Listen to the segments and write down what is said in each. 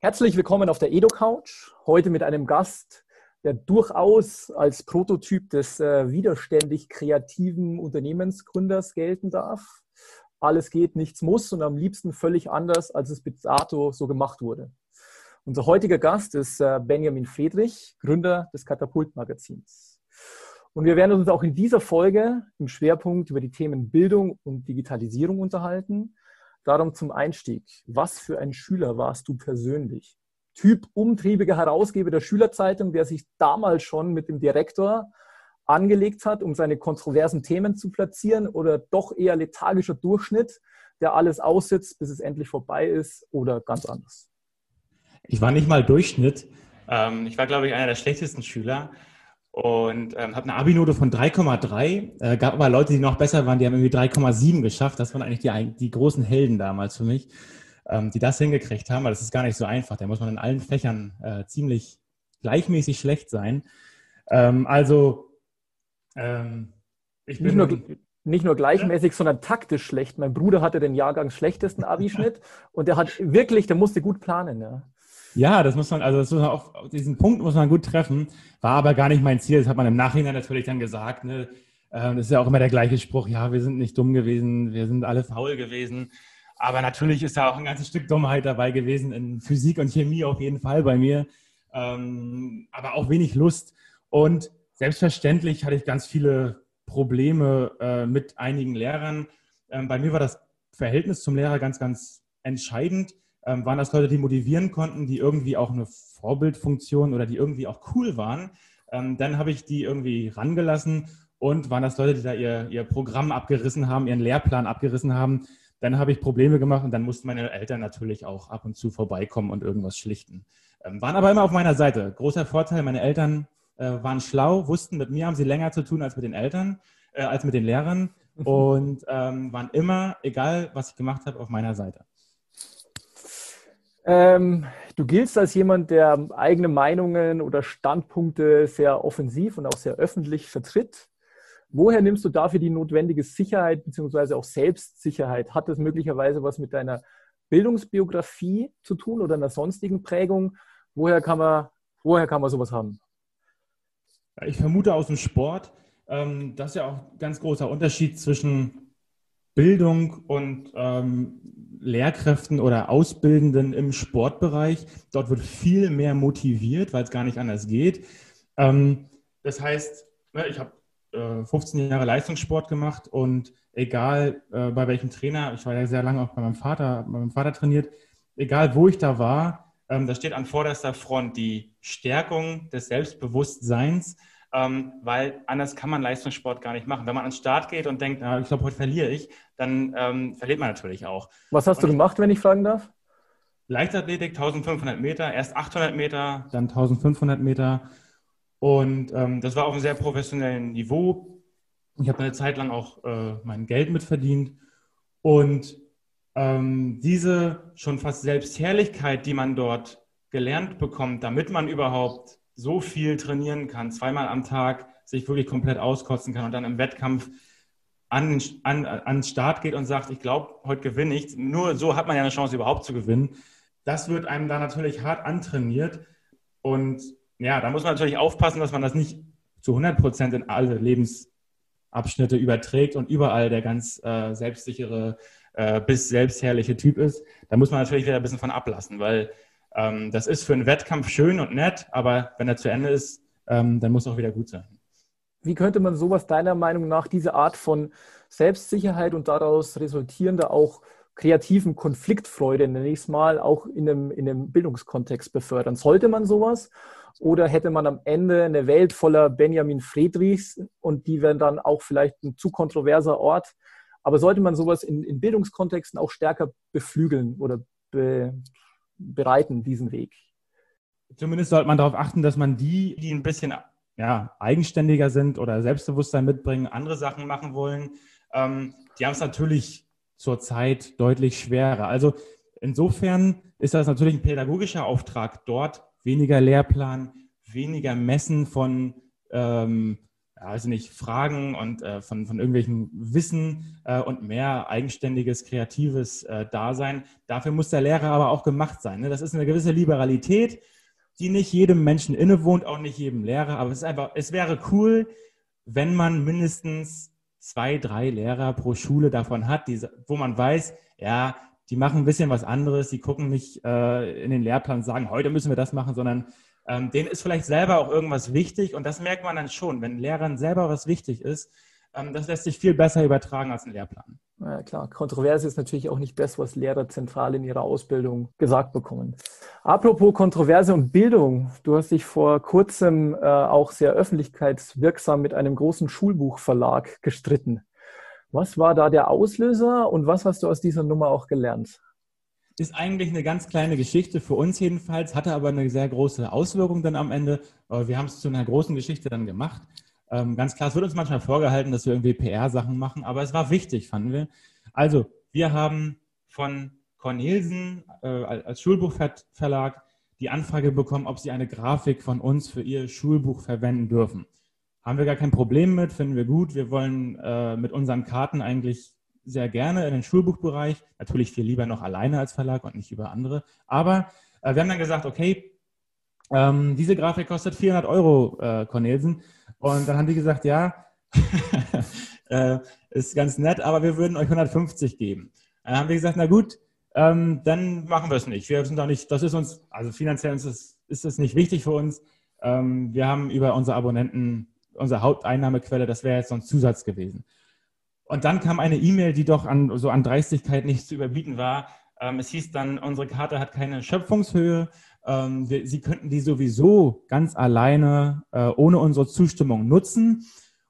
Herzlich willkommen auf der Edo-Couch. Heute mit einem Gast, der durchaus als Prototyp des äh, widerständig kreativen Unternehmensgründers gelten darf. Alles geht, nichts muss und am liebsten völlig anders, als es bis dato so gemacht wurde. Unser heutiger Gast ist äh, Benjamin Friedrich, Gründer des Katapult-Magazins. Und wir werden uns auch in dieser Folge im Schwerpunkt über die Themen Bildung und Digitalisierung unterhalten Darum zum Einstieg. Was für ein Schüler warst du persönlich? Typ umtriebiger Herausgeber der Schülerzeitung, der sich damals schon mit dem Direktor angelegt hat, um seine kontroversen Themen zu platzieren oder doch eher lethargischer Durchschnitt, der alles aussitzt, bis es endlich vorbei ist oder ganz anders? Ich war nicht mal Durchschnitt. Ähm, ich war, glaube ich, einer der schlechtesten Schüler und ähm, habe eine Abi-Note von 3,3. Äh, gab aber Leute, die noch besser waren, die haben irgendwie 3,7 geschafft. Das waren eigentlich die, die großen Helden damals für mich, ähm, die das hingekriegt haben. Aber das ist gar nicht so einfach. Da muss man in allen Fächern äh, ziemlich gleichmäßig schlecht sein. Ähm, also ähm, ich bin nicht nur, nicht nur gleichmäßig, sondern taktisch schlecht. Mein Bruder hatte den Jahrgangs schlechtesten Abischnitt und der hat wirklich, der musste gut planen. Ja. Ja, das muss man, also das muss man auf, diesen Punkt muss man gut treffen. War aber gar nicht mein Ziel. Das hat man im Nachhinein natürlich dann gesagt. Ne? Ähm, das ist ja auch immer der gleiche Spruch. Ja, wir sind nicht dumm gewesen, wir sind alle faul gewesen. Aber natürlich ist da auch ein ganzes Stück Dummheit dabei gewesen in Physik und Chemie auf jeden Fall bei mir. Ähm, aber auch wenig Lust. Und selbstverständlich hatte ich ganz viele Probleme äh, mit einigen Lehrern. Ähm, bei mir war das Verhältnis zum Lehrer ganz, ganz entscheidend ähm, waren das Leute, die motivieren konnten, die irgendwie auch eine Vorbildfunktion oder die irgendwie auch cool waren. Ähm, dann habe ich die irgendwie rangelassen und waren das Leute, die da ihr, ihr Programm abgerissen haben, ihren Lehrplan abgerissen haben. Dann habe ich Probleme gemacht und dann mussten meine Eltern natürlich auch ab und zu vorbeikommen und irgendwas schlichten. Ähm, waren aber immer auf meiner Seite. Großer Vorteil, meine Eltern äh, waren schlau, wussten, mit mir haben sie länger zu tun als mit den Eltern, äh, als mit den Lehrern und ähm, waren immer, egal was ich gemacht habe, auf meiner Seite. Ähm, du giltst als jemand, der eigene Meinungen oder Standpunkte sehr offensiv und auch sehr öffentlich vertritt. Woher nimmst du dafür die notwendige Sicherheit bzw. auch Selbstsicherheit? Hat das möglicherweise was mit deiner Bildungsbiografie zu tun oder einer sonstigen Prägung? Woher kann man, woher kann man sowas haben? Ich vermute aus dem Sport. Ähm, das ist ja auch ein ganz großer Unterschied zwischen Bildung und ähm, Lehrkräften oder Ausbildenden im Sportbereich. Dort wird viel mehr motiviert, weil es gar nicht anders geht. Ähm, das heißt, ne, ich habe äh, 15 Jahre Leistungssport gemacht und egal äh, bei welchem Trainer, ich war ja sehr lange auch bei meinem Vater, bei meinem Vater trainiert, egal wo ich da war, ähm, da steht an vorderster Front die Stärkung des Selbstbewusstseins ähm, weil anders kann man Leistungssport gar nicht machen. Wenn man an den Start geht und denkt, na, ich glaube, heute verliere ich, dann ähm, verliert man natürlich auch. Was hast und du gemacht, wenn ich fragen darf? Leichtathletik 1500 Meter, erst 800 Meter, dann 1500 Meter. Und ähm, das war auf einem sehr professionellen Niveau. Ich habe eine Zeit lang auch äh, mein Geld mitverdient. Und ähm, diese schon fast Selbstherrlichkeit, die man dort gelernt bekommt, damit man überhaupt so viel trainieren kann, zweimal am Tag sich wirklich komplett auskotzen kann und dann im Wettkampf an, an, an Start geht und sagt, ich glaube, heute gewinne ich. Nur so hat man ja eine Chance, überhaupt zu gewinnen. Das wird einem da natürlich hart antrainiert. Und ja, da muss man natürlich aufpassen, dass man das nicht zu 100 Prozent in alle Lebensabschnitte überträgt und überall der ganz äh, selbstsichere äh, bis selbstherrliche Typ ist. Da muss man natürlich wieder ein bisschen von ablassen, weil ähm, das ist für einen Wettkampf schön und nett, aber wenn er zu Ende ist, ähm, dann muss er auch wieder gut sein. Wie könnte man sowas deiner Meinung nach, diese Art von Selbstsicherheit und daraus resultierender auch kreativen Konfliktfreude, nenne ich es mal, auch in einem, in einem Bildungskontext befördern? Sollte man sowas? Oder hätte man am Ende eine Welt voller Benjamin Friedrichs und die wären dann auch vielleicht ein zu kontroverser Ort? Aber sollte man sowas in, in Bildungskontexten auch stärker beflügeln oder be, bereiten, diesen Weg? Zumindest sollte man darauf achten, dass man die, die ein bisschen ja, eigenständiger sind oder Selbstbewusstsein mitbringen, andere Sachen machen wollen, ähm, die haben es natürlich zurzeit deutlich schwerer. Also insofern ist das natürlich ein pädagogischer Auftrag dort, weniger Lehrplan, weniger Messen von ähm, also nicht Fragen und äh, von, von irgendwelchen Wissen äh, und mehr eigenständiges, kreatives äh, Dasein. Dafür muss der Lehrer aber auch gemacht sein. Ne? Das ist eine gewisse Liberalität, die nicht jedem Menschen innewohnt, auch nicht jedem Lehrer. Aber es ist einfach, es wäre cool, wenn man mindestens zwei, drei Lehrer pro Schule davon hat, die, wo man weiß, ja, die machen ein bisschen was anderes, die gucken nicht äh, in den Lehrplan, sagen, heute müssen wir das machen, sondern ähm, denen ist vielleicht selber auch irgendwas wichtig und das merkt man dann schon, wenn Lehrern selber was wichtig ist. Ähm, das lässt sich viel besser übertragen als ein Lehrplan. Ja, klar, Kontroverse ist natürlich auch nicht das, was Lehrer zentral in ihrer Ausbildung gesagt bekommen. Apropos Kontroverse und Bildung, du hast dich vor kurzem äh, auch sehr öffentlichkeitswirksam mit einem großen Schulbuchverlag gestritten. Was war da der Auslöser und was hast du aus dieser Nummer auch gelernt? Ist eigentlich eine ganz kleine Geschichte für uns jedenfalls, hatte aber eine sehr große Auswirkung dann am Ende. Wir haben es zu einer großen Geschichte dann gemacht. Ähm, ganz klar, es wird uns manchmal vorgehalten, dass wir irgendwie PR-Sachen machen, aber es war wichtig, fanden wir. Also, wir haben von Cornelsen äh, als Schulbuchverlag die Anfrage bekommen, ob sie eine Grafik von uns für ihr Schulbuch verwenden dürfen. Haben wir gar kein Problem mit, finden wir gut. Wir wollen äh, mit unseren Karten eigentlich sehr gerne in den Schulbuchbereich. Natürlich viel lieber noch alleine als Verlag und nicht über andere. Aber äh, wir haben dann gesagt, okay, ähm, diese Grafik kostet 400 Euro, äh, Cornelsen. Und dann haben die gesagt, ja, äh, ist ganz nett, aber wir würden euch 150 geben. Dann haben wir gesagt, na gut, ähm, dann machen wir es nicht. Wir sind doch nicht, das ist uns, also finanziell ist es, ist es nicht wichtig für uns. Ähm, wir haben über unsere Abonnenten, unsere Haupteinnahmequelle, das wäre jetzt so ein Zusatz gewesen. Und dann kam eine E-Mail, die doch an, so an Dreistigkeit nicht zu überbieten war. Ähm, es hieß dann, unsere Karte hat keine Schöpfungshöhe. Ähm, wir, Sie könnten die sowieso ganz alleine äh, ohne unsere Zustimmung nutzen.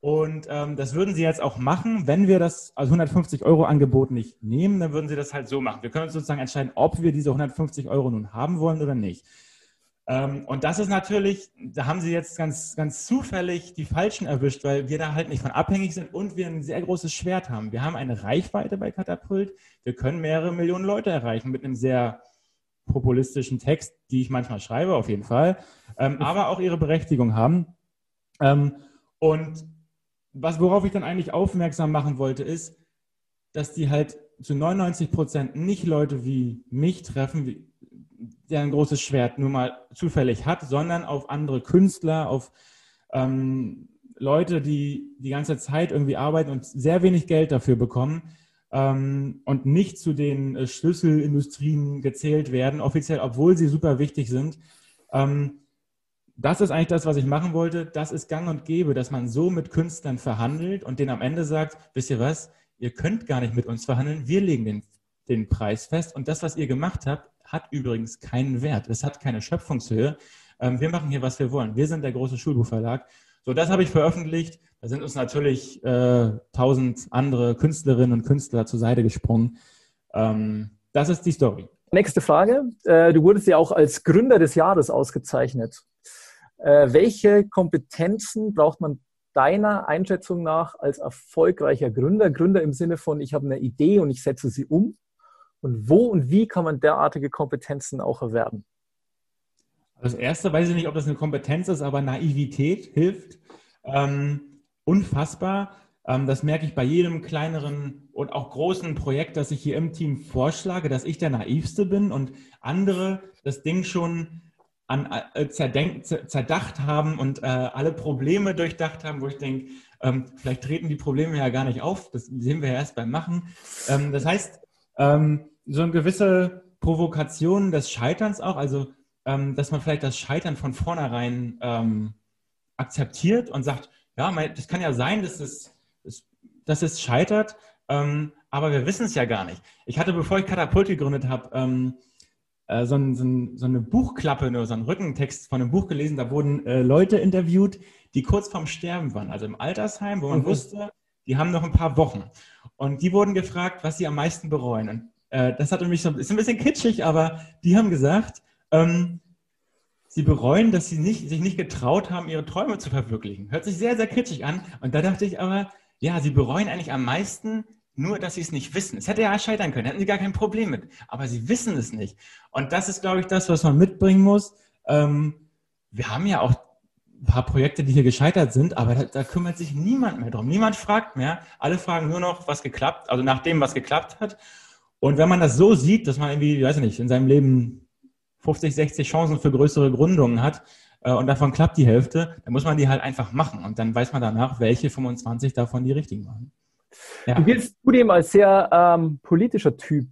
Und ähm, das würden Sie jetzt auch machen, wenn wir das also 150 Euro Angebot nicht nehmen, dann würden Sie das halt so machen. Wir können uns sozusagen entscheiden, ob wir diese 150 Euro nun haben wollen oder nicht. Ähm, und das ist natürlich, da haben sie jetzt ganz, ganz zufällig die Falschen erwischt, weil wir da halt nicht von abhängig sind und wir ein sehr großes Schwert haben. Wir haben eine Reichweite bei Katapult. Wir können mehrere Millionen Leute erreichen mit einem sehr populistischen Text, die ich manchmal schreibe, auf jeden Fall, ähm, aber auch ihre Berechtigung haben. Ähm, und was, worauf ich dann eigentlich aufmerksam machen wollte, ist, dass die halt zu 99 Prozent nicht Leute wie mich treffen, wie, der ein großes Schwert nur mal zufällig hat, sondern auf andere Künstler, auf ähm, Leute, die die ganze Zeit irgendwie arbeiten und sehr wenig Geld dafür bekommen ähm, und nicht zu den äh, Schlüsselindustrien gezählt werden, offiziell, obwohl sie super wichtig sind. Ähm, das ist eigentlich das, was ich machen wollte. Das ist gang und gäbe, dass man so mit Künstlern verhandelt und denen am Ende sagt, wisst ihr was, ihr könnt gar nicht mit uns verhandeln, wir legen den, den Preis fest und das, was ihr gemacht habt, hat übrigens keinen Wert. Es hat keine Schöpfungshöhe. Ähm, wir machen hier, was wir wollen. Wir sind der große Schulbuchverlag. So, das habe ich veröffentlicht. Da sind uns natürlich äh, tausend andere Künstlerinnen und Künstler zur Seite gesprungen. Ähm, das ist die Story. Nächste Frage. Äh, du wurdest ja auch als Gründer des Jahres ausgezeichnet. Äh, welche Kompetenzen braucht man deiner Einschätzung nach als erfolgreicher Gründer? Gründer im Sinne von, ich habe eine Idee und ich setze sie um. Und wo und wie kann man derartige Kompetenzen auch erwerben? Das erste weiß ich nicht, ob das eine Kompetenz ist, aber Naivität hilft. Ähm, unfassbar. Ähm, das merke ich bei jedem kleineren und auch großen Projekt, das ich hier im Team vorschlage, dass ich der Naivste bin und andere das Ding schon an, äh, zerdenk, zerdacht haben und äh, alle Probleme durchdacht haben, wo ich denke, ähm, vielleicht treten die Probleme ja gar nicht auf. Das sehen wir ja erst beim Machen. Ähm, das heißt, ähm, so eine gewisse Provokation des Scheiterns auch, also ähm, dass man vielleicht das Scheitern von vornherein ähm, akzeptiert und sagt, ja, mein, das kann ja sein, dass es, dass es scheitert, ähm, aber wir wissen es ja gar nicht. Ich hatte, bevor ich Katapult gegründet habe, ähm, äh, so, ein, so, ein, so, eine Buchklappe oder so einen Rückentext von einem Buch gelesen, da wurden äh, Leute interviewt, die kurz vorm Sterben waren, also im Altersheim, wo man mhm. wusste, die haben noch ein paar Wochen. Und die wurden gefragt, was sie am meisten bereuen. Und äh, das hatte mich so, ist ein bisschen kitschig, aber die haben gesagt, ähm, sie bereuen, dass sie nicht, sich nicht getraut haben, ihre Träume zu verwirklichen. Hört sich sehr, sehr kitschig an. Und da dachte ich aber, ja, sie bereuen eigentlich am meisten, nur dass sie es nicht wissen. Es hätte ja scheitern können, hätten sie gar kein Problem mit. Aber sie wissen es nicht. Und das ist, glaube ich, das, was man mitbringen muss. Ähm, wir haben ja auch ein paar Projekte, die hier gescheitert sind, aber da, da, kümmert sich niemand mehr drum. Niemand fragt mehr. Alle fragen nur noch, was geklappt, also nach dem, was geklappt hat. Und wenn man das so sieht, dass man irgendwie, weiß ich nicht, in seinem Leben 50, 60 Chancen für größere Gründungen hat äh, und davon klappt die Hälfte, dann muss man die halt einfach machen. Und dann weiß man danach, welche 25 davon die richtigen waren. Ja. Du giltst zudem als sehr ähm, politischer Typ.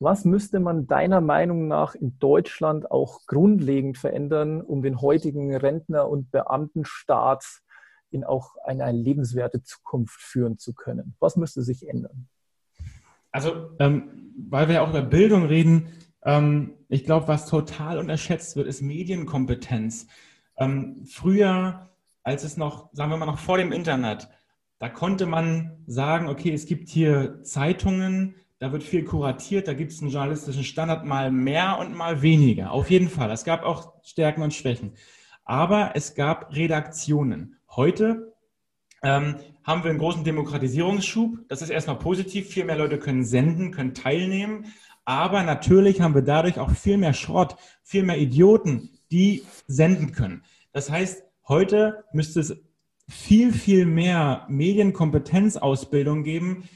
Was müsste man deiner Meinung nach in Deutschland auch grundlegend verändern, um den heutigen Rentner- und Beamtenstaat in auch eine lebenswerte Zukunft führen zu können? Was müsste sich ändern? Also, ähm, weil wir ja auch über Bildung reden, ähm, ich glaube, was total unterschätzt wird, ist Medienkompetenz. Ähm, früher, als es noch, sagen wir mal, noch vor dem Internet, da konnte man sagen, okay, es gibt hier Zeitungen, da wird viel kuratiert, da gibt es einen journalistischen Standard mal mehr und mal weniger. Auf jeden Fall. Es gab auch Stärken und Schwächen. Aber es gab Redaktionen. Heute ähm, haben wir einen großen Demokratisierungsschub. Das ist erstmal positiv. Viel mehr Leute können senden, können teilnehmen. Aber natürlich haben wir dadurch auch viel mehr Schrott, viel mehr Idioten, die senden können. Das heißt, heute müsste es viel, viel mehr Medienkompetenzausbildung geben,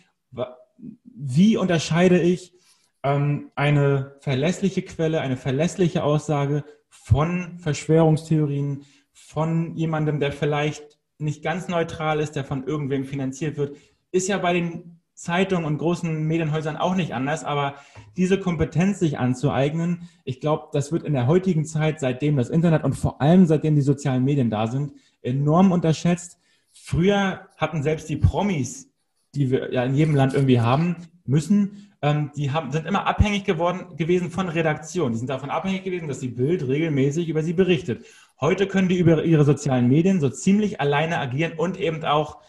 wie unterscheide ich ähm, eine verlässliche Quelle, eine verlässliche Aussage von Verschwörungstheorien, von jemandem, der vielleicht nicht ganz neutral ist, der von irgendwem finanziert wird, ist ja bei den Zeitungen und großen Medienhäusern auch nicht anders, aber diese Kompetenz sich anzueignen, ich glaube, das wird in der heutigen Zeit, seitdem das Internet und vor allem seitdem die sozialen Medien da sind, enorm unterschätzt. Früher hatten selbst die Promis die wir ja in jedem Land irgendwie haben müssen, ähm, die haben, sind immer abhängig geworden gewesen von Redaktion. Die sind davon abhängig gewesen, dass die Bild regelmäßig über sie berichtet. Heute können die über ihre sozialen Medien so ziemlich alleine agieren und eben auch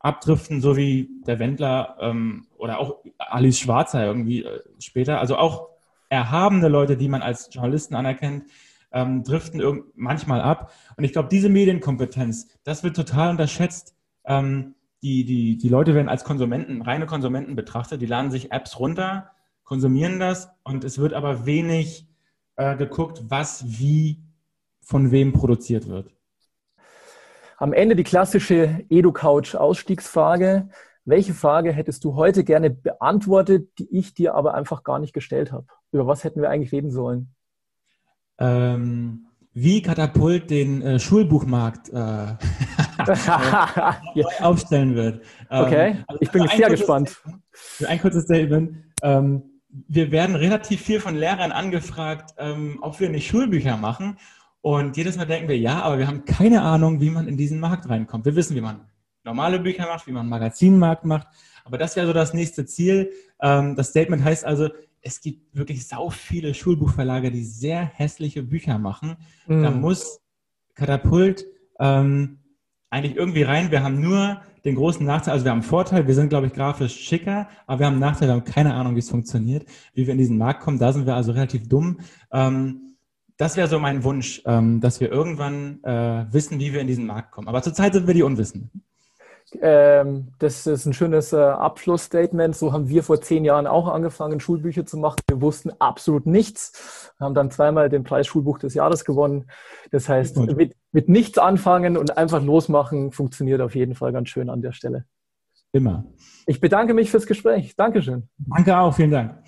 abdriften, so wie der Wendler ähm, oder auch Alice Schwarzer irgendwie äh, später. Also auch erhabene Leute, die man als Journalisten anerkennt, ähm, driften manchmal ab. Und ich glaube, diese Medienkompetenz, das wird total unterschätzt. Ähm, die, die, die Leute werden als Konsumenten, reine Konsumenten betrachtet. Die laden sich Apps runter, konsumieren das und es wird aber wenig äh, geguckt, was wie von wem produziert wird. Am Ende die klassische EduCouch-Ausstiegsfrage. Welche Frage hättest du heute gerne beantwortet, die ich dir aber einfach gar nicht gestellt habe? Über was hätten wir eigentlich reden sollen? Ähm, wie Katapult den äh, Schulbuchmarkt äh, aufstellen wird. Ähm, okay, also ich bin sehr gespannt. ein kurzes Statement. Ähm, wir werden relativ viel von Lehrern angefragt, ähm, ob wir nicht Schulbücher machen. Und jedes Mal denken wir, ja, aber wir haben keine Ahnung, wie man in diesen Markt reinkommt. Wir wissen, wie man normale Bücher macht, wie man Magazinmarkt macht. Aber das wäre so das nächste Ziel. Ähm, das Statement heißt also, es gibt wirklich sau viele Schulbuchverlage, die sehr hässliche Bücher machen. Mhm. Da muss Katapult ähm, eigentlich irgendwie rein. Wir haben nur den großen Nachteil, also wir haben einen Vorteil, wir sind, glaube ich, grafisch schicker, aber wir haben einen Nachteil, wir haben keine Ahnung, wie es funktioniert, wie wir in diesen Markt kommen. Da sind wir also relativ dumm. Ähm, das wäre so mein Wunsch, ähm, dass wir irgendwann äh, wissen, wie wir in diesen Markt kommen. Aber zurzeit sind wir die Unwissenden. Ähm, das ist ein schönes äh, Abschlussstatement. So haben wir vor zehn Jahren auch angefangen, Schulbücher zu machen. Wir wussten absolut nichts, haben dann zweimal den Preis Schulbuch des Jahres gewonnen. Das heißt, mit, mit nichts anfangen und einfach losmachen funktioniert auf jeden Fall ganz schön an der Stelle. Immer. Ich bedanke mich fürs Gespräch. Dankeschön. Danke auch. Vielen Dank.